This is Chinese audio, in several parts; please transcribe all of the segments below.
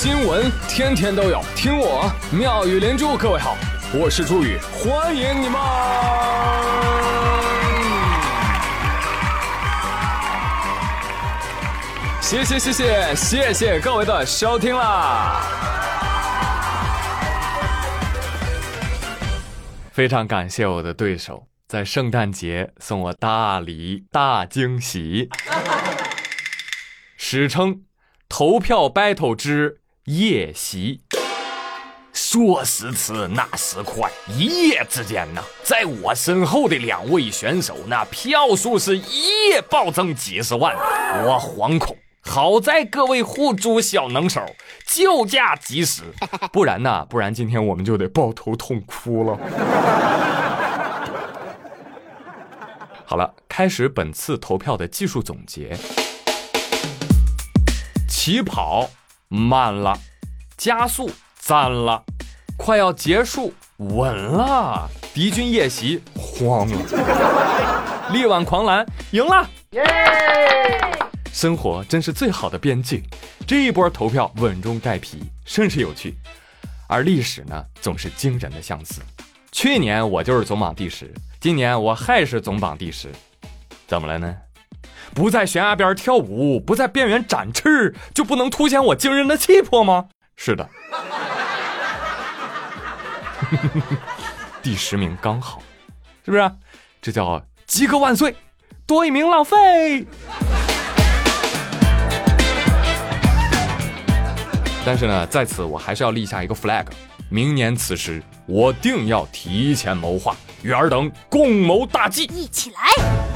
新闻天天都有，听我妙语连珠。各位好，我是朱宇，欢迎你们！谢谢谢谢谢谢各位的收听啦！非常感谢我的对手在圣诞节送我大礼大惊喜，史称投票 battle 之夜袭。说时迟，那时快，一夜之间呢，在我身后的两位选手，那票数是一夜暴增几十万，我惶恐。好在各位护主小能手救驾及时，不然呢？不然今天我们就得抱头痛哭了。好了，开始本次投票的技术总结。起跑慢了，加速赞了，快要结束稳了，敌军夜袭慌了，力挽狂澜赢了，耶！生活真是最好的边境，这一波投票稳中带皮，甚是有趣。而历史呢，总是惊人的相似。去年我就是总榜第十，今年我还是总榜第十，怎么了呢？不在悬崖边跳舞，不在边缘展翅，就不能凸显我惊人的气魄吗？是的，第十名刚好，是不是？这叫及格万岁，多一名浪费。但是呢，在此我还是要立下一个 flag，明年此时我定要提前谋划，与尔等共谋大计，一起来。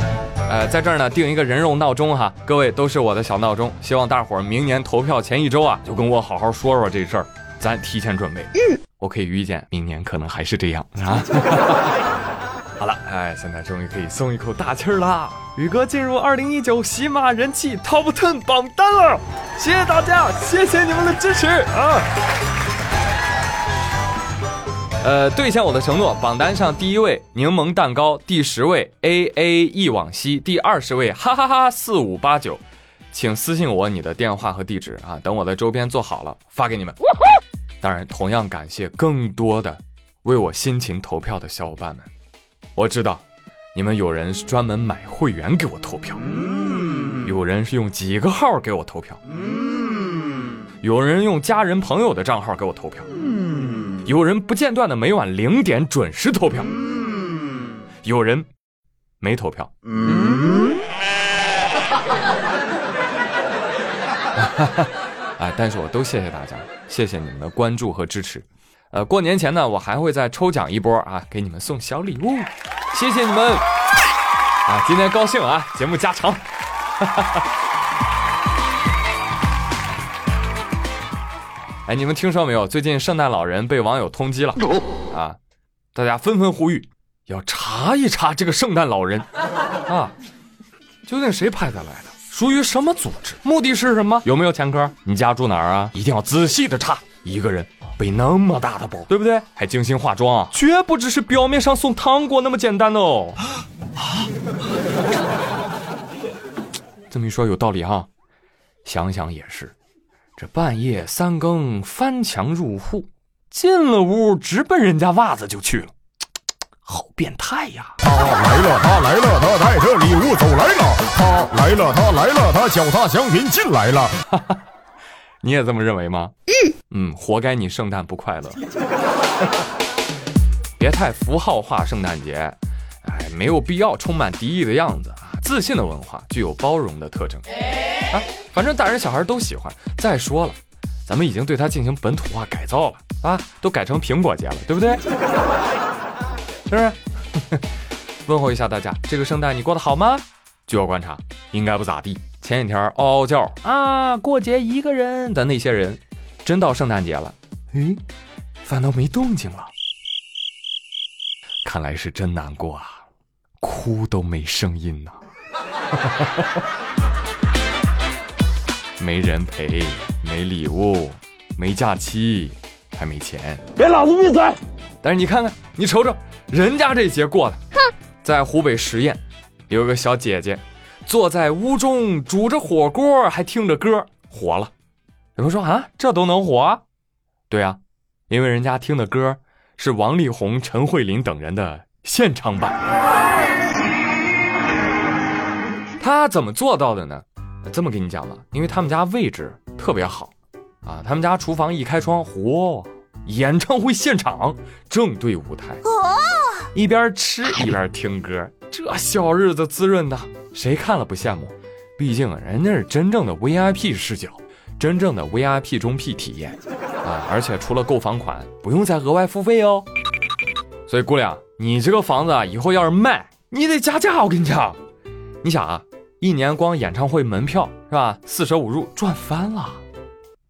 呃，在这儿呢定一个人肉闹钟哈，各位都是我的小闹钟，希望大伙儿明年投票前一周啊，就跟我好好说说这事儿，咱提前准备。嗯，我可以预见明年可能还是这样啊。好了，哎，现在终于可以松一口大气儿了。宇哥进入二零一九喜马人气 Top Ten 榜单了，谢谢大家，谢谢你们的支持啊！呃，兑现我的承诺，榜单上第一位柠檬蛋糕，第十位 A A 忆往昔，第二十位哈哈哈四五八九，请私信我你的电话和地址啊，等我的周边做好了发给你们。当然，同样感谢更多的为我辛勤投票的小伙伴们。我知道，你们有人是专门买会员给我投票，有人是用几个号给我投票，有人用家人朋友的账号给我投票，有人不间断的每晚零点准时投票，有人没投票。哎，但是我都谢谢大家，谢谢你们的关注和支持。呃，过年前呢，我还会再抽奖一波啊，给你们送小礼物，谢谢你们啊！今天高兴啊，节目加长。哎，你们听说没有？最近圣诞老人被网友通缉了啊！大家纷纷呼吁要查一查这个圣诞老人啊，究竟谁派他来的？属于什么组织？目的是什么？有没有前科？你家住哪儿啊？一定要仔细的查。一个人。背那么大的包，对不对？还精心化妆，绝不只是表面上送糖果那么简单哦。这么一说有道理哈，想想也是，这半夜三更翻墙入户，进了屋直奔人家袜子就去了，好变态呀！他来了，他来了，他带着礼物走来了。他来了，他来了，他脚踏祥云进来了。你也这么认为吗？嗯，活该你圣诞不快乐。别太符号化圣诞节，哎，没有必要充满敌意的样子啊！自信的文化具有包容的特征啊，反正大人小孩都喜欢。再说了，咱们已经对它进行本土化改造了啊，都改成苹果节了，对不对？是不是？问候一下大家，这个圣诞你过得好吗？据我观察，应该不咋地。前几天嗷嗷叫啊，过节一个人的那些人，真到圣诞节了，诶，反倒没动静了。看来是真难过啊，哭都没声音呢。没人陪，没礼物，没假期，还没钱。给老子闭嘴！但是你看看，你瞅瞅，人家这节过的，哼在湖北十堰，有个小姐姐。坐在屋中煮着火锅，还听着歌，火了。有人说啊，这都能火？对啊，因为人家听的歌是王力宏、陈慧琳等人的现场版。他怎么做到的呢？这么跟你讲吧，因为他们家位置特别好啊，他们家厨房一开窗，嚯，演唱会现场正对舞台，一边吃一边听歌，这小日子滋润的，谁看了不羡慕？毕竟人家是真正的 VIP 视角，真正的 VIP 中 P 体验啊！而且除了购房款，不用再额外付费哦。所以姑娘，你这个房子啊，以后要是卖，你得加价。我跟你讲，你想啊，一年光演唱会门票是吧，四舍五入赚翻了。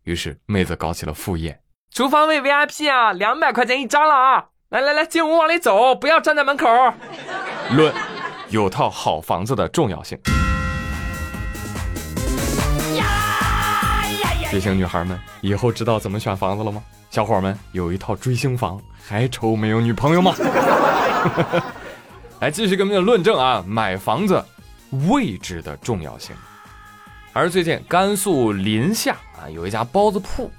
于是妹子搞起了副业，厨房位 VIP 啊，两百块钱一张了啊！来来来，进屋往里走，不要站在门口。论有套好房子的重要性。追星女孩们以后知道怎么选房子了吗？小伙们有一套追星房，还愁没有女朋友吗？来继续跟我们论证啊，买房子位置的重要性。而最近甘肃临夏啊有一家包子铺，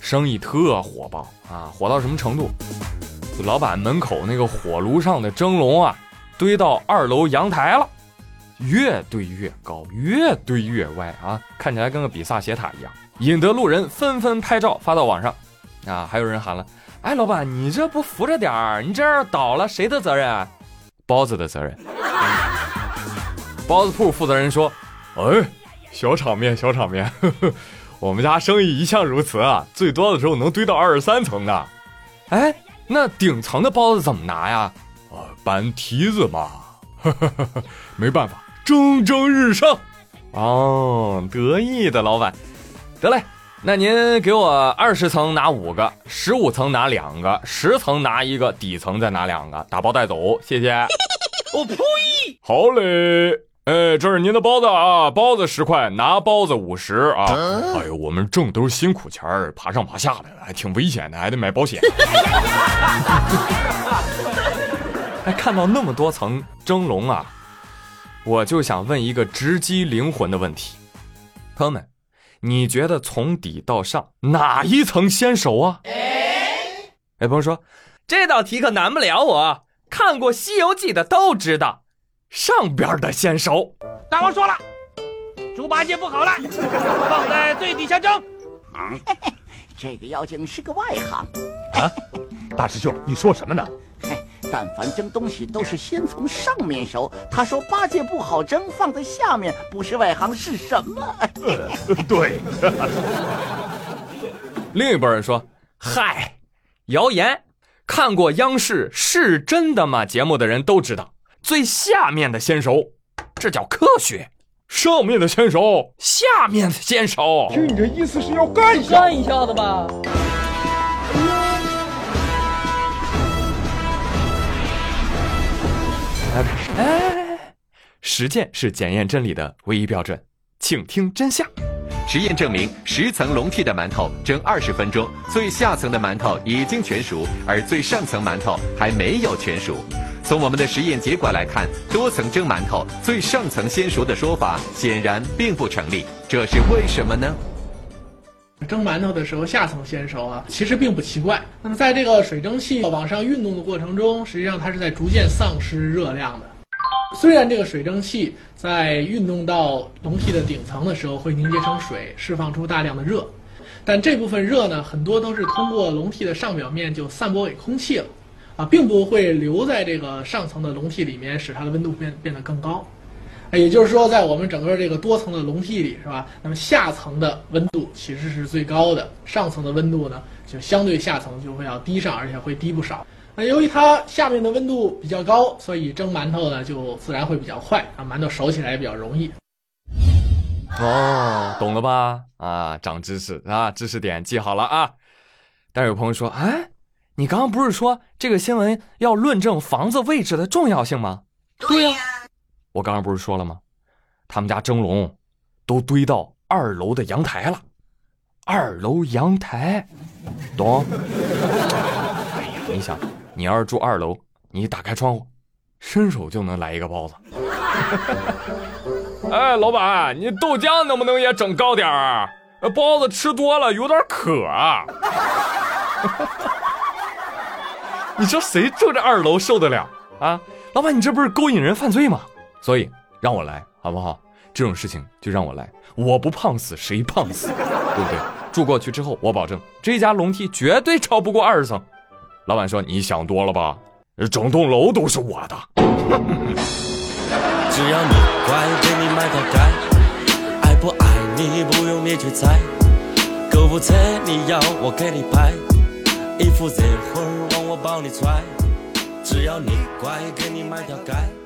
生意特火爆啊，火到什么程度？老板门口那个火炉上的蒸笼啊，堆到二楼阳台了。越堆越高，越堆越歪啊！看起来跟个比萨斜塔一样，引得路人纷纷拍照发到网上。啊，还有人喊了：“哎，老板，你这不扶着点儿？你这要倒了，谁的责任？包子的责任。”包子铺负责人说：“哎，小场面，小场面，呵呵，我们家生意一向如此啊，最多的时候能堆到二十三层的。哎，那顶层的包子怎么拿呀？啊，搬梯子嘛，呵呵呵呵，没办法。”蒸蒸日上，哦，得意的老板，得嘞，那您给我二十层拿五个，十五层拿两个，十层拿一个，底层再拿两个，打包带走，谢谢。我 呸！好嘞，哎，这是您的包子啊，包子十块，拿包子五十啊。哎呦，我们挣都是辛苦钱儿，爬上爬下的，还挺危险的，还得买保险。哎，看到那么多层蒸笼啊！我就想问一个直击灵魂的问题，朋友们，你觉得从底到上哪一层先熟啊？哎，朋友说这道题可难不了我，看过《西游记》的都知道，上边的先熟。大王说了，猪八戒不好了，放在最底下蒸。这个妖精是个外行啊！大师兄，你说什么呢？但凡蒸东西都是先从上面熟。他说八戒不好蒸，放在下面不是外行是什么？对。另一拨人说：“嗨，谣言！看过央视《是真的吗》节目的人都知道，最下面的先熟，这叫科学；上面的先熟，下面的先熟。听你这意思是要干一下干一下子吧？”哎，实践是检验真理的唯一标准，请听真相。实验证明，十层笼屉的馒头蒸二十分钟，最下层的馒头已经全熟，而最上层馒头还没有全熟。从我们的实验结果来看，多层蒸馒头最上层先熟的说法显然并不成立。这是为什么呢？蒸馒头的时候下层先熟啊，其实并不奇怪。那么在这个水蒸气往上运动的过程中，实际上它是在逐渐丧失热量的。虽然这个水蒸气在运动到笼屉的顶层的时候会凝结成水，释放出大量的热，但这部分热呢，很多都是通过笼屉的上表面就散播给空气了，啊，并不会留在这个上层的笼屉里面，使它的温度变变得更高。也就是说，在我们整个这个多层的笼屉里，是吧？那么下层的温度其实是最高的，上层的温度呢，就相对下层就会要低上，而且会低不少。那由于它下面的温度比较高，所以蒸馒头呢就自然会比较快，啊，馒头熟起来也比较容易。哦，懂了吧？啊，长知识啊，知识点记好了啊。但是有朋友说，哎，你刚刚不是说这个新闻要论证房子位置的重要性吗？对呀。我刚刚不是说了吗？他们家蒸笼都堆到二楼的阳台了。二楼阳台，懂？哎呀，你想，你要是住二楼，你打开窗户，伸手就能来一个包子。哎，老板，你豆浆能不能也整高点儿？呃包子吃多了有点渴啊。你说谁住这二楼受得了啊？老板，你这不是勾引人犯罪吗？所以让我来好不好？这种事情就让我来，我不胖死谁胖死，对不对？住过去之后，我保证这家楼梯绝对超不过二十层。老板说：“你想多了吧？整栋楼都是我的。”只要你乖，给你买条街，爱不爱你不用你去猜。购物车你要我给你拍，衣服热乎我帮你揣。只要你乖，给你买条街。